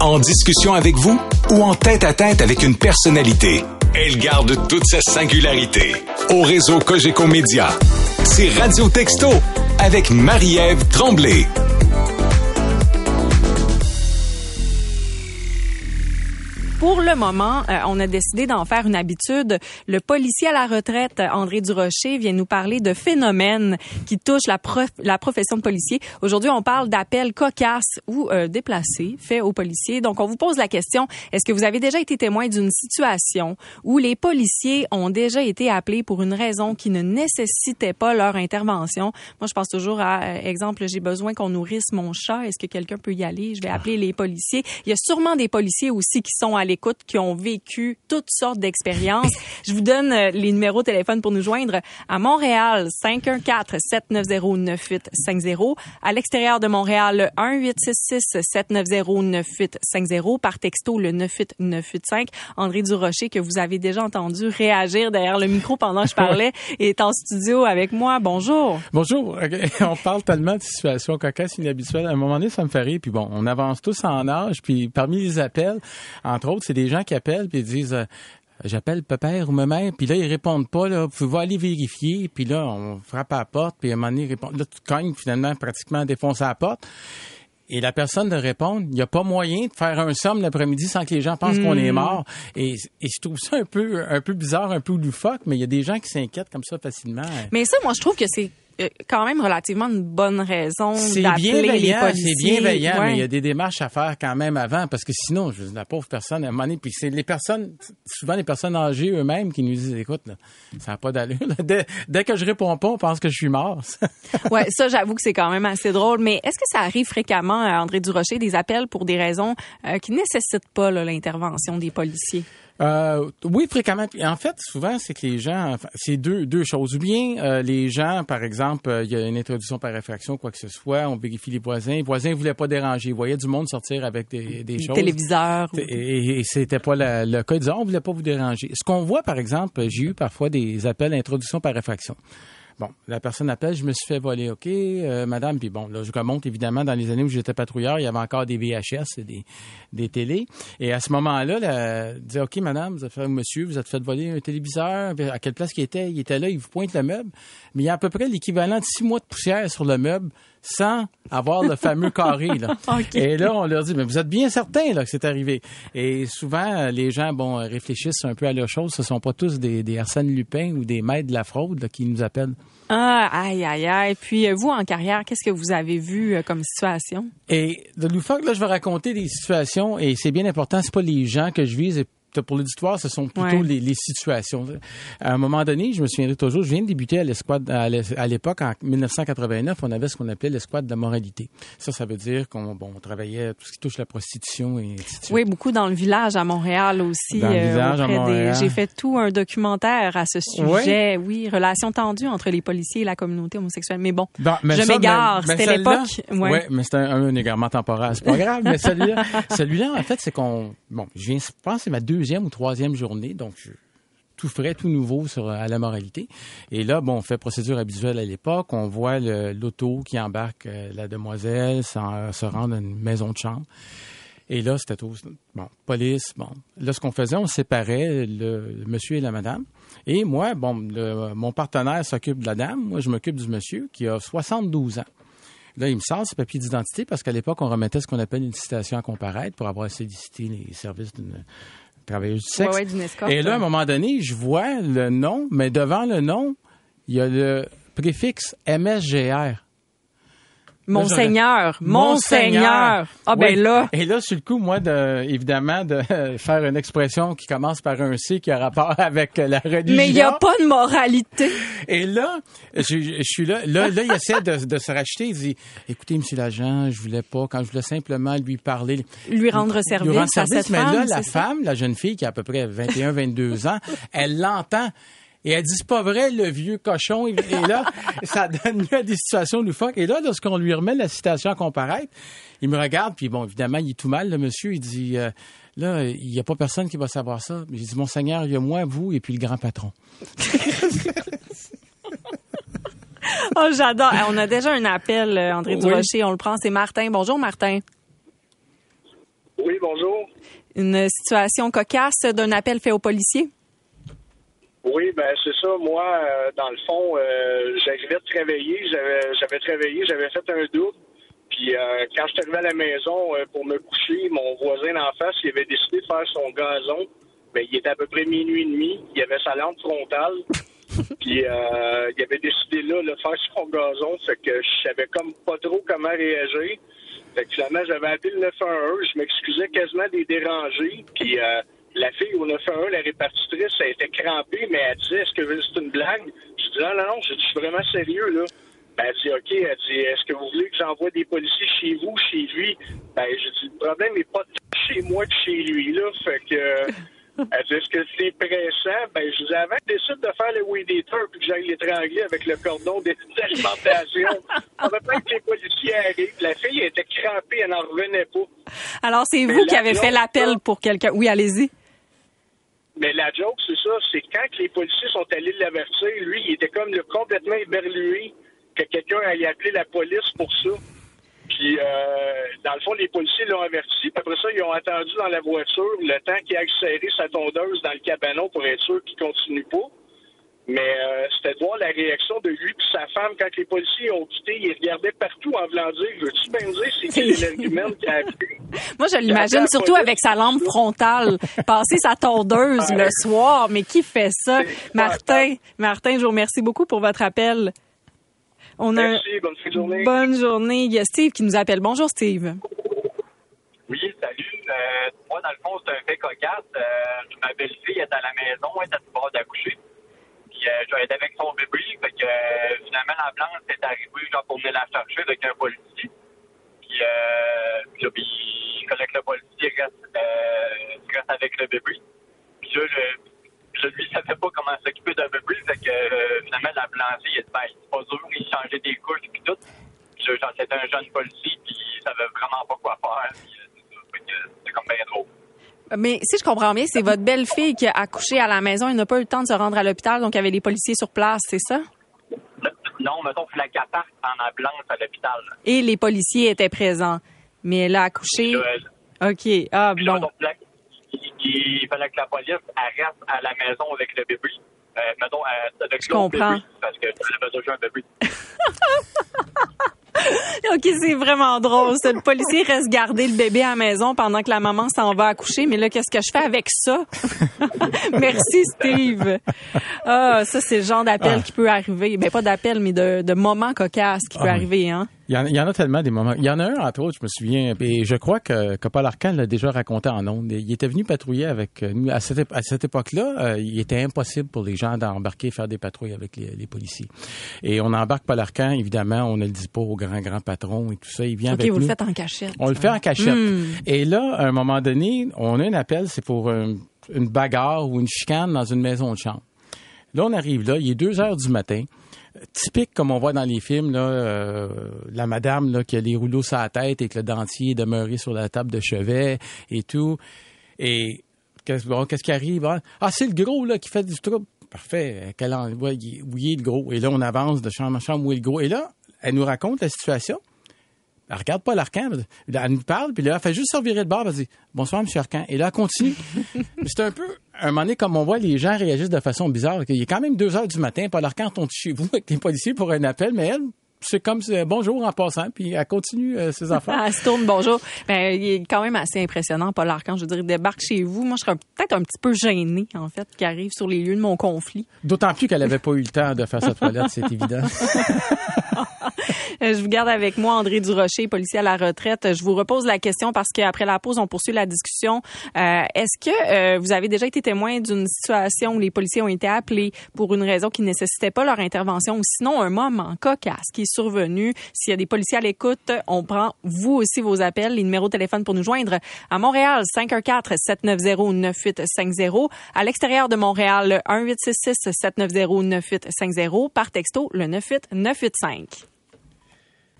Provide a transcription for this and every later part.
En discussion avec vous ou en tête à tête avec une personnalité, elle garde toute sa singularité. Au réseau Cogeco Média, c'est Radio Texto avec Marie-Ève Tremblay. Pour le moment, euh, on a décidé d'en faire une habitude. Le policier à la retraite, André Durocher, vient nous parler de phénomènes qui touchent la, la profession de policier. Aujourd'hui, on parle d'appels cocasses ou euh, déplacés faits aux policiers. Donc, on vous pose la question, est-ce que vous avez déjà été témoin d'une situation où les policiers ont déjà été appelés pour une raison qui ne nécessitait pas leur intervention? Moi, je pense toujours à, euh, exemple, j'ai besoin qu'on nourrisse mon chat. Est-ce que quelqu'un peut y aller? Je vais appeler les policiers. Il y a sûrement des policiers aussi qui sont allés l'écoute qui ont vécu toutes sortes d'expériences. Je vous donne euh, les numéros de téléphone pour nous joindre à Montréal 514-790-9850. À l'extérieur de Montréal, 1-866-790-9850. Par texto, le 98985. André Durocher, que vous avez déjà entendu réagir derrière le micro pendant que je parlais, est en studio avec moi. Bonjour. Bonjour. On parle tellement de situations cocasses inhabituelles. À un moment donné, ça me fait rire. Puis bon, on avance tous en âge. Puis parmi les appels, entre autres, c'est des gens qui appellent puis ils disent euh, j'appelle père ou ma mère, puis là, ils répondent pas, là, vous pouvez aller vérifier, puis là, on frappe à la porte, puis à un moment donné, ils répondent. Là, tu cognes, finalement, pratiquement défoncer la porte. Et la personne de répondre, il n'y a pas moyen de faire un somme l'après-midi sans que les gens pensent qu'on est hmm. mort. Et, et, je trouve ça un peu, un peu bizarre, un peu loufoque, mais il y a des gens qui s'inquiètent comme ça facilement. Mais ça, moi, je trouve que c'est quand même relativement une bonne raison d'appeler les policiers. C'est bienveillant, mais il y a des démarches à faire quand même avant, parce que sinon, je, la pauvre personne, à un moment donné, puis c'est les personnes, souvent les personnes âgées eux-mêmes qui nous disent, écoute, ça n'a pas d'allure. Dès, dès, que je réponds pas, on pense que je suis mort. ouais, ça, j'avoue que c'est quand même assez drôle. Mais est-ce que ça arrive fréquemment, à André Durocher, des appels pour des raisons euh, qui nécessitent pas l'intervention des policiers? Euh, oui, fréquemment. En fait, souvent, c'est que les gens, c'est deux, deux choses. Ou bien euh, les gens, par exemple, euh, il y a une introduction par réfraction, quoi que ce soit, on vérifie les voisins. Les voisins ne voulaient pas déranger. Ils voyaient du monde sortir avec des, des choses. Téléviseurs. Et, et, c'était pas le cas. Ils disaient, on voulait pas vous déranger. Ce qu'on voit, par exemple, j'ai eu parfois des appels d'introduction par réfraction. Bon, la personne appelle, je me suis fait voler, OK, euh, madame, puis bon, là, je remonte évidemment dans les années où j'étais patrouilleur, il y avait encore des VHS et des, des télés. Et à ce moment-là, elle dit, OK, madame, vous êtes fait, monsieur, vous êtes fait voler un téléviseur. À quelle place il était? Il était là, il vous pointe le meuble. Mais il y a à peu près l'équivalent de six mois de poussière sur le meuble sans avoir le fameux carré. Là. Et là, on leur dit, mais vous êtes bien certain là, que c'est arrivé. Et souvent, les gens bon, réfléchissent un peu à leur chose. Ce sont pas tous des, des Arsène Lupin ou des maîtres de la fraude qui nous appellent. Ah, aïe, aïe, aïe. Puis euh, vous, en carrière, qu'est-ce que vous avez vu euh, comme situation? Et de loufoque, là, je vais raconter des situations et c'est bien important. C'est pas les gens que je vise pour l'auditoire, ce sont plutôt les, les, situations. À un moment donné, je me souviendrai toujours, je viens de débuter à l'escouade, à l'époque, en 1989, on avait ce qu'on appelait l'escouade de la moralité. Ça, ça veut dire qu'on bon, on travaillait tout ce qui touche la prostitution et Oui, beaucoup dans le village à Montréal aussi. Dans le euh, village à Montréal. J'ai fait tout un documentaire à ce sujet. Oui, relations tendues entre les policiers et la communauté homosexuelle. Mais bon, je m'égare. C'était l'époque. Oui, mais c'est un, égarement temporaire. C'est pas grave, mais celui-là, celui-là, en fait, c'est qu'on, bon, je viens, je pense, c'est ma deux deuxième ou troisième journée, donc tout frais, tout nouveau sur à la moralité. Et là, bon, on fait procédure habituelle à l'époque. On voit l'auto qui embarque euh, la demoiselle sans se rendre à une maison de chambre. Et là, c'était tout. Bon, police, bon. Là, ce qu'on faisait, on séparait le, monsieur et la madame. Et moi, bon, mon partenaire s'occupe de la dame. Moi, je m'occupe du monsieur qui a 72 ans. Là, il me sort ses papiers d'identité parce qu'à l'époque, on remettait ce qu'on appelle une citation à comparaître pour avoir sollicité les services d'une travailleuse du sexe. Et là, à un moment donné, je vois le nom, mais devant le nom, il y a le préfixe MSGR. Monseigneur, Monseigneur. Ah ben là. Et là, sur le coup, moi, de, évidemment, de faire une expression qui commence par un C qui a rapport avec la religion. Mais il n'y a pas de moralité. Et là, je, suis là, là, là, il essaie de, de, se racheter. Il dit, écoutez, monsieur l'agent, je voulais pas, quand je voulais simplement lui parler. Lui rendre service, lui rendre service à cette mais là, la femme, la jeune fille qui a à peu près 21, 22 ans, elle l'entend. Et elle dit, c'est pas vrai, le vieux cochon. Et là, ça donne lieu à des situations loufoques. Et là, lorsqu'on lui remet la citation à comparaître, il me regarde, puis bon, évidemment, il est tout mal, le monsieur. Il dit, euh, là, il n'y a pas personne qui va savoir ça. J'ai dit, Monseigneur, il y a moi, vous, et puis le grand patron. oh, j'adore. On a déjà un appel, euh, André Durocher. On le prend. C'est Martin. Bonjour, Martin. Oui, bonjour. Une situation cocasse d'un appel fait aux policiers? Oui, ben c'est ça. Moi, euh, dans le fond, euh, j'arrivais de travailler, j'avais j'avais travaillé, j'avais fait un double. Puis euh, quand je suis arrivé à la maison euh, pour me coucher, mon voisin d'en face, il avait décidé de faire son gazon. Ben, il était à peu près minuit et demi. Il avait sa lampe frontale. Puis euh, il avait décidé là, de faire son gazon. Fait que je savais comme pas trop comment réagir. Fait que finalement, j'avais appelé le 911. Je m'excusais quasiment des dérangés. Puis euh, la fille au 911, la répartitrice, elle était crampée, mais elle disait Est-ce que c'est une blague? Je dis non, non, non, je suis vraiment sérieux là. Ben, elle dit OK, elle dit Est-ce que vous voulez que j'envoie des policiers chez vous, chez lui? Ben, je dis le problème n'est pas tant chez moi que chez lui, là. Fait que elle dit Est-ce que c'est pressant? Ben, je dis avant que décide de faire le weed eater puis que j'aille l'étrangler avec le cordon d'alimentation. On va pas que les policiers arrivent. La fille elle était crampée, elle n'en revenait pas. Alors, c'est vous qui avez fait l'appel pour quelqu'un. Oui, allez-y. Mais la joke, c'est ça, c'est quand les policiers sont allés l'avertir, lui, il était comme le complètement éberlué que quelqu'un aille appeler la police pour ça. Puis, euh, dans le fond, les policiers l'ont averti. Puis après ça, ils ont attendu dans la voiture le temps qu'il aille serrer sa tondeuse dans le cabanon pour être sûr qu'il continue pas. Mais euh, c'était de voir la réaction de lui et sa femme quand les policiers ont quitté. Ils regardaient partout en voulant dire Veux-tu bien me dire c'est qui l'énergumène qui a appelé Moi, je l'imagine surtout avec sa lampe frontale, passer sa tondeuse le soir. Mais qui fait ça? Martin, Martin, je vous remercie beaucoup pour votre appel. On a Merci, bonne journée. bonne journée. Il y a Steve qui nous appelle. Bonjour, Steve. Oui, salut. Euh, moi, dans le fond, c'est un fait cocasse. Euh, ma belle-fille est à la maison, elle est à ce bord d'accoucher. Puis, euh, je vais être avec son bébé. Fait que, euh, finalement, la blanche est arrivée, genre, pour venir la chercher un policier. Puis, euh, puis que le policier reste, euh, avec le bébé. Puis là, lui, il savait pas comment s'occuper d'un bébé. Fait que, euh, finalement, la blanche, il dit, ben, pas dur, il changeait des couches, puis tout. Puis là, genre, c'était un jeune policier, puis il savait vraiment pas quoi faire. Euh, c'est comme bien drôle. Mais si je comprends bien, c'est votre belle-fille qui a accouché à la maison. Elle n'a pas eu le temps de se rendre à l'hôpital, donc il y avait les policiers sur place, c'est ça? Non, mettons, il fallait qu'elle parte en ambulance à l'hôpital. Et les policiers étaient présents. Mais elle a accouché. Puis là, elle- OK. Ah, puis là, bon. donc, là, il, il fallait que la police reste à la maison avec le bébé. Euh, mettons, euh, avec Je comprends. bébé, parce que avait déjà un bébé. OK, c'est vraiment drôle. ça. Le policier reste garder le bébé à la maison pendant que la maman s'en va accoucher. Mais là, qu'est-ce que je fais avec ça? Merci, Steve. Ah, ça, c'est le genre d'appel Ah. qui peut arriver. Ben, pas d'appel, mais de, de moment cocasse qui peut Ah oui. arriver, hein? Il y, en, il y en a tellement des moments. Il y en a un, entre autres, je me souviens, et je crois que, que Paul Arcand l'a déjà raconté en ondes. Il était venu patrouiller avec nous. À cette, ép- à cette époque-là, euh, il était impossible pour les gens d'embarquer faire des patrouilles avec les, les policiers. Et on embarque Paul Arcand, évidemment, on ne le dit pas au grand, grand patron et tout ça. Il vient OK, avec vous nous. le faites en cachette. On le fait en cachette. Hmm. Et là, à un moment donné, on a un appel, c'est pour un- une bagarre ou une chicane dans une maison de chambre. Là, on arrive là, il est 2 heures du matin. Typique comme on voit dans les films, là, euh, la madame là, qui a les rouleaux sur la tête et que le dentier est demeuré sur la table de chevet et tout. Et qu'est-ce bon, qui arrive? Ah, Ah, c'est le gros là, qui fait du trouble. Parfait. Quel en- ouais, il est- où il est le gros? Et là, on avance de chambre en chambre où est le gros. Et là, elle nous raconte la situation. Elle regarde pas l'Arcan. Elle nous parle, puis là, elle fait juste se revirer de bord. Elle dit Bonsoir, monsieur Arcan. Et là, elle continue. c'est un peu, un moment donné, comme on voit, les gens réagissent de façon bizarre. Il est quand même deux heures du matin. Paul Arcan tombe chez vous avec les policiers pour un appel, mais elle, c'est comme bonjour en passant, puis elle continue euh, ses affaires. Elle se tourne, bonjour. Ben, il est quand même assez impressionnant, Paul Arcand. Je veux dire, il débarque chez vous. Moi, je serais peut-être un petit peu gênée, en fait, qui arrive sur les lieux de mon conflit. D'autant plus qu'elle avait pas eu le temps de faire sa toilette, c'est évident. Euh, Je vous garde avec moi André Durocher, policier à la retraite. Je vous repose la question parce qu'après la pause, on poursuit la discussion. Euh, Est-ce que euh, vous avez déjà été témoin d'une situation où les policiers ont été appelés pour une raison qui ne nécessitait pas leur intervention ou sinon un moment cocasse qui est survenu? S'il y a des policiers à l'écoute, on prend vous aussi vos appels, les numéros de téléphone pour nous joindre. À Montréal, 514-790-9850. À l'extérieur de Montréal, 1866-790-9850. Par texto, le 98985.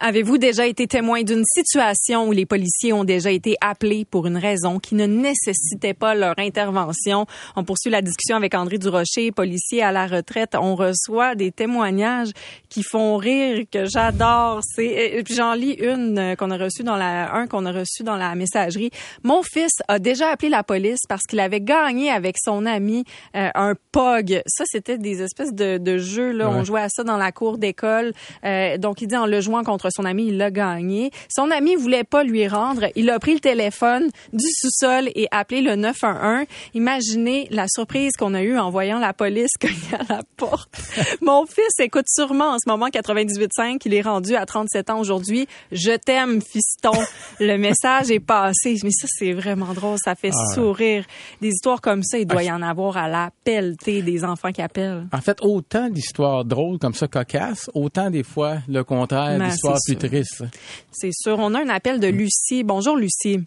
Avez-vous déjà été témoin d'une situation où les policiers ont déjà été appelés pour une raison qui ne nécessitait pas leur intervention? On poursuit la discussion avec André Durocher, policier à la retraite. On reçoit des témoignages qui font rire, que j'adore. C'est, puis j'en lis une euh, qu'on a reçue dans la, un qu'on a reçu dans la messagerie. Mon fils a déjà appelé la police parce qu'il avait gagné avec son ami euh, un POG. Ça, c'était des espèces de, de jeux, là. On jouait à ça dans la cour d'école. Euh, donc, il dit en le jouant contre son ami, il l'a gagné. Son ami voulait pas lui rendre. Il a pris le téléphone du sous-sol et appelé le 911. Imaginez la surprise qu'on a eue en voyant la police cogner à la porte. Mon fils écoute sûrement en ce moment 98.5. Il est rendu à 37 ans aujourd'hui. Je t'aime, fiston. Le message est passé. Mais ça, c'est vraiment drôle. Ça fait Ah. sourire. Des histoires comme ça, il doit y en avoir à la pelletée des enfants qui appellent. En fait, autant d'histoires drôles comme ça, cocasses, autant des fois le contraire, Ben, d'histoires c'est plus tristes. C'est sûr. On a un appel de Lucie. Bonjour, Lucie.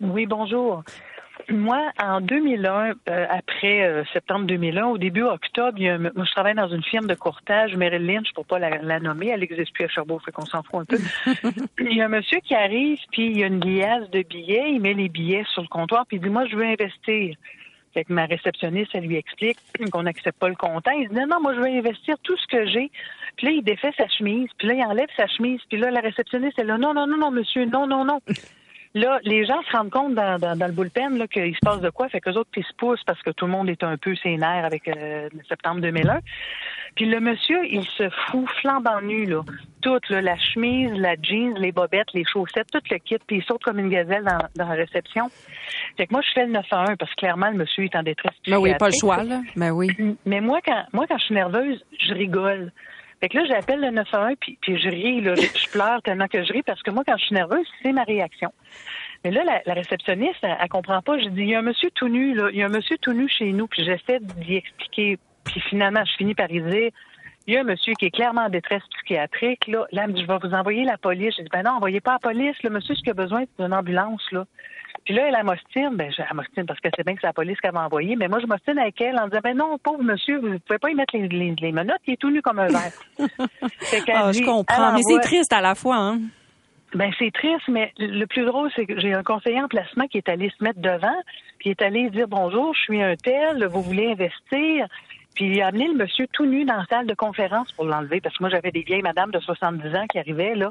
Oui, bonjour. Moi, en 2001, euh, après euh, septembre 2001, au début octobre, il y a un- moi, je travaille dans une firme de courtage, Merrill Lynch, pour pas la, la nommer, elle n'existe plus à Sherbrooke, fait qu'on s'en fout un peu. il y a un monsieur qui arrive, puis il y a une liasse de billets, il met les billets sur le comptoir, puis il dit, moi, je veux investir. Fait que ma réceptionniste, elle lui explique qu'on n'accepte pas le comptant. Il dit, non, non, moi, je veux investir tout ce que j'ai. Puis là, il défait sa chemise, puis là, il enlève sa chemise, puis là, la réceptionniste, elle est là, non, non, non, non, monsieur, non, non, non. Là, les gens se rendent compte dans, dans, dans le bullpen là, qu'il se passe de quoi. Fait qu'eux autres, ils se poussent parce que tout le monde est un peu sénère avec euh, septembre 2001. Puis le monsieur, il se fout flambant nu, là. Tout, là, la chemise, la jeans, les bobettes, les chaussettes, tout le kit. Puis il saute comme une gazelle dans, dans la réception. Fait que moi, je fais le 911 parce que clairement, le monsieur est en détresse Ben oui, pas le choix, là. Ben oui. Mais moi, quand moi, quand je suis nerveuse, je rigole. Fait que là, j'appelle le 911 puis, puis je ris, là, je, pleure tellement que je ris parce que moi, quand je suis nerveuse, c'est ma réaction. Mais là, la, la réceptionniste, elle, elle comprend pas. Je dis, il y a un monsieur tout nu, là. Il y a un monsieur tout nu chez nous. Puis j'essaie d'y expliquer. Puis finalement, je finis par y dire, il y a un monsieur qui est clairement en détresse psychiatrique, là. Là, elle me dit, je vais vous envoyer la police. J'ai dit, ben non, envoyez pas la police. Le monsieur, ce qu'il a besoin, c'est d'une ambulance, là. Puis là, elle, m'ostine. Ben, je- elle m'ostine parce que c'est bien que c'est la police qu'elle m'a envoyé. Mais moi, je m'ostine avec elle en disant, ben non, pauvre monsieur, vous pouvez pas y mettre les, les, les menottes. Il est tout nu comme un verre. Ah, dit, je comprends. Mais c'est triste à la fois, hein. ben c'est triste, mais le plus drôle, c'est que j'ai un conseiller en placement qui est allé se mettre devant, puis il est allé dire bonjour, je suis un tel, vous voulez investir? Puis il a amené le monsieur tout nu dans la salle de conférence pour l'enlever, parce que moi j'avais des vieilles madames de 70 ans qui arrivaient là.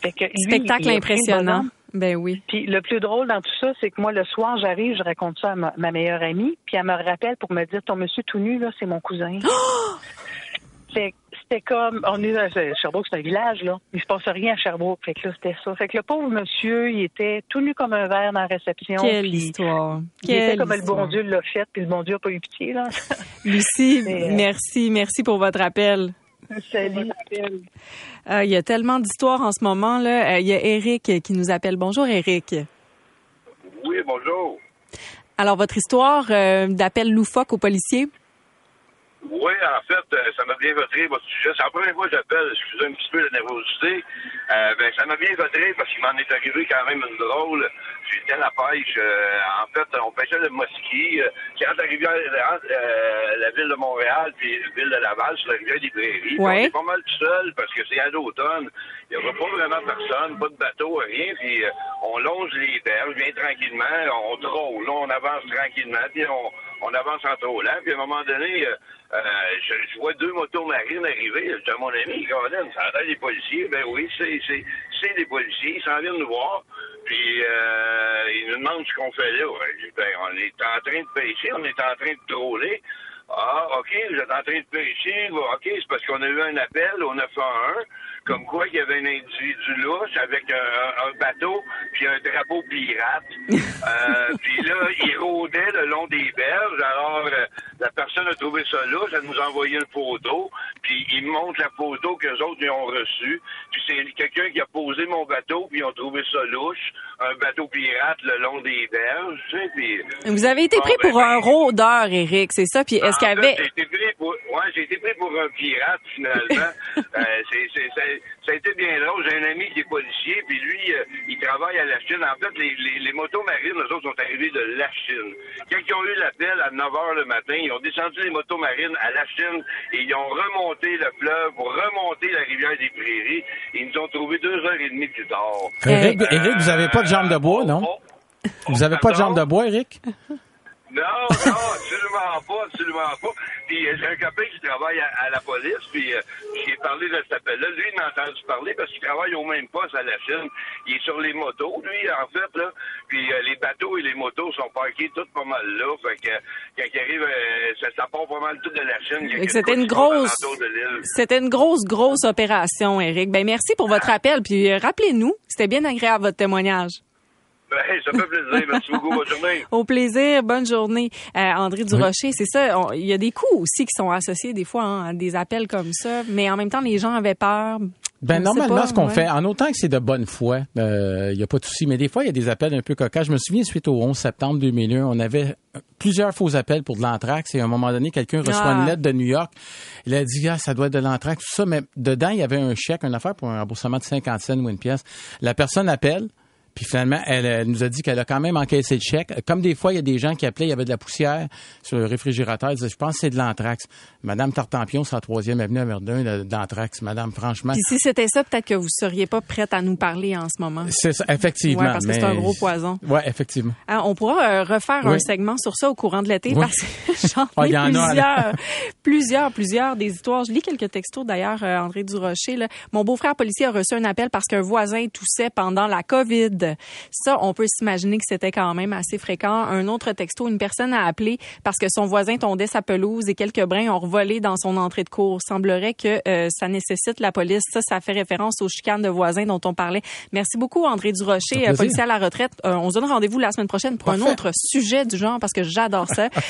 Fait que lui, Spectacle impressionnant. Ben oui. Puis le plus drôle dans tout ça, c'est que moi le soir j'arrive, je raconte ça à ma, ma meilleure amie, puis elle me rappelle pour me dire ton monsieur tout nu là, c'est mon cousin. Fait que c'était comme, on est, à Sherbrooke, c'est un village, là. Il se passe rien à Sherbrooke. Fait que là, c'était ça. Fait que le pauvre monsieur, il était tout nu comme un verre dans la réception. Quelle puis histoire. Il était comme le bon Dieu l'a fait, puis le bon Dieu a pas eu pitié, là. Lucie, Mais, euh, merci. Merci pour votre appel. Salut. Euh, il y a tellement d'histoires en ce moment. là. Euh, Il y a Eric qui nous appelle. Bonjour, Eric. Oui, bonjour. Alors, votre histoire euh, d'appel loufoque aux policiers? Oui, en fait, euh, ça m'a bien voté votre sujet. C'est la première fois que j'appelle. Excusez un petit peu la nervosité. Euh, ben, ça m'a bien voté parce qu'il m'en est arrivé quand même une drôle. J'étais à la pêche. euh, en fait, on pêchait le mosquit. Euh, qui entre la rivière, euh, la ville de Montréal puis la ville de Laval, sur la rivière des Prairies. Ouais. On est pas mal tout seul parce que c'est à l'automne. Il n'y aura pas vraiment personne, pas de bateau, rien. Puis euh, on longe les berges bien tranquillement. On drôle. On avance tranquillement. Puis on, on avance en trollant. Puis à un moment donné, euh, euh, je, vois deux motos marines arriver. Je dis à mon ami, Colin, ça a des policiers. Ben oui, c'est, des policiers. Ils s'en viennent nous voir. Puis euh, ils nous demandent ce qu'on fait là. Ben, on est en train de pêcher, on est en train de troller. Ah, OK, vous êtes en train de pêcher. OK, c'est parce qu'on a eu un appel au 911, comme quoi il y avait un individu louche avec un bateau puis un drapeau pirate. Euh, puis là, il rôdait le long des berges. Alors, euh, la personne a trouvé ça louche. Elle nous a envoyé une photo. Puis il me montre la photo qu'eux autres ils ont reçue. Puis c'est quelqu'un qui a posé mon bateau, puis ils ont trouvé ça louche. Un bateau pirate le long des berges, tu sais, puis... Vous avez été Bon, pris ben, pour un ben, rôdeur, Eric, c'est ça? Puis est-ce qu'il y en fait, avait... J'ai été pris pour, ouais, j'ai été pris pour un pirate finalement. euh, c'est- ça a été bien drôle. J'ai un ami qui est policier, puis lui, euh, il travaille à la Chine. En fait, les, les, les motos marines, eux autres, sont arrivés de la Chine. Quand ils ont eu l'appel à 9 h le matin, ils ont descendu les motos marines à la Chine et ils ont remonté le fleuve pour remonter la rivière des Prairies. Et ils nous ont trouvés deux heures et demie plus tard. Éric, Éric, vous avez pas de jambes de bois, non? Oh, oh. Vous avez pas de jambes de bois, Éric? Non, non, absolument pas, absolument pas. Puis euh, j'ai un copain qui travaille à, à la police, puis euh, j'ai parlé de cet appel-là. Lui, il m'a entendu parler parce qu'il travaille au même poste à la Chine. Il est sur les motos, lui, en fait, là. Puis euh, les bateaux et les motos sont parqués tout pas mal là. Fait que quand il arrive, euh, ça, ça part pas mal tout de la Chine. C'était une grosse, c'était une grosse, grosse opération, Eric. Ben merci pour votre appel. Puis euh, rappelez-nous, c'était bien agréable votre témoignage. Ben, ça fait plaisir. Merci beaucoup. Bonne journée. Au plaisir, bonne journée. Euh, André Durocher, c'est ça. Il y a des coûts aussi qui sont associés des fois hein, à des appels comme ça, mais en même temps, les gens avaient peur. Ben normalement, pas, ce qu'on ouais. fait, en autant que c'est de bonne foi, il n'y a pas de souci. Mais des fois, il y a des appels un peu cocasse. Je me souviens, suite au 11 septembre 2001, on avait plusieurs faux appels pour de l'anthrax. Et à un moment donné, quelqu'un reçoit Ah. une lettre de New York. Il a dit, ah, ça doit être de l'anthrax, tout ça. Mais dedans, il y avait un chèque, une affaire pour un remboursement de 50 cents ou une pièce. La personne appelle. Puis finalement, elle, elle nous a dit qu'elle a quand même encaissé le chèque. Comme des fois, il y a des gens qui appelaient, il y avait de la poussière sur le réfrigérateur. Ils disaient, je pense que c'est de l'anthrax. Madame Tartampion, sur la troisième avenue à Verdun, d'anthrax. Madame, franchement. Puis si c'était ça, peut-être que vous seriez pas prête à nous parler en ce moment. C'est ça, effectivement. Ouais, parce que c'est un gros poison. Ouais, effectivement. Hein, on pourra euh, refaire un Oui. segment sur ça au courant de l'été Oui. parce que j'en Ah, ai a, plusieurs, plusieurs, plusieurs des histoires. Je lis quelques textos d'ailleurs, euh, André Durocher. Là. Mon beau-frère policier a reçu un appel parce qu'un voisin toussait pendant la COVID. Ça, on peut s'imaginer que c'était quand même assez fréquent. Un autre texto, une personne a appelé parce que son voisin tondait sa pelouse et quelques brins ont revolé dans son entrée de cour. Semblerait que euh, ça nécessite la police. Ça, ça fait référence aux chicanes de voisins dont on parlait. Merci beaucoup, André Durocher, euh, policier à la retraite. Euh, on se donne rendez-vous la semaine prochaine pour un autre sujet du genre parce que j'adore ça.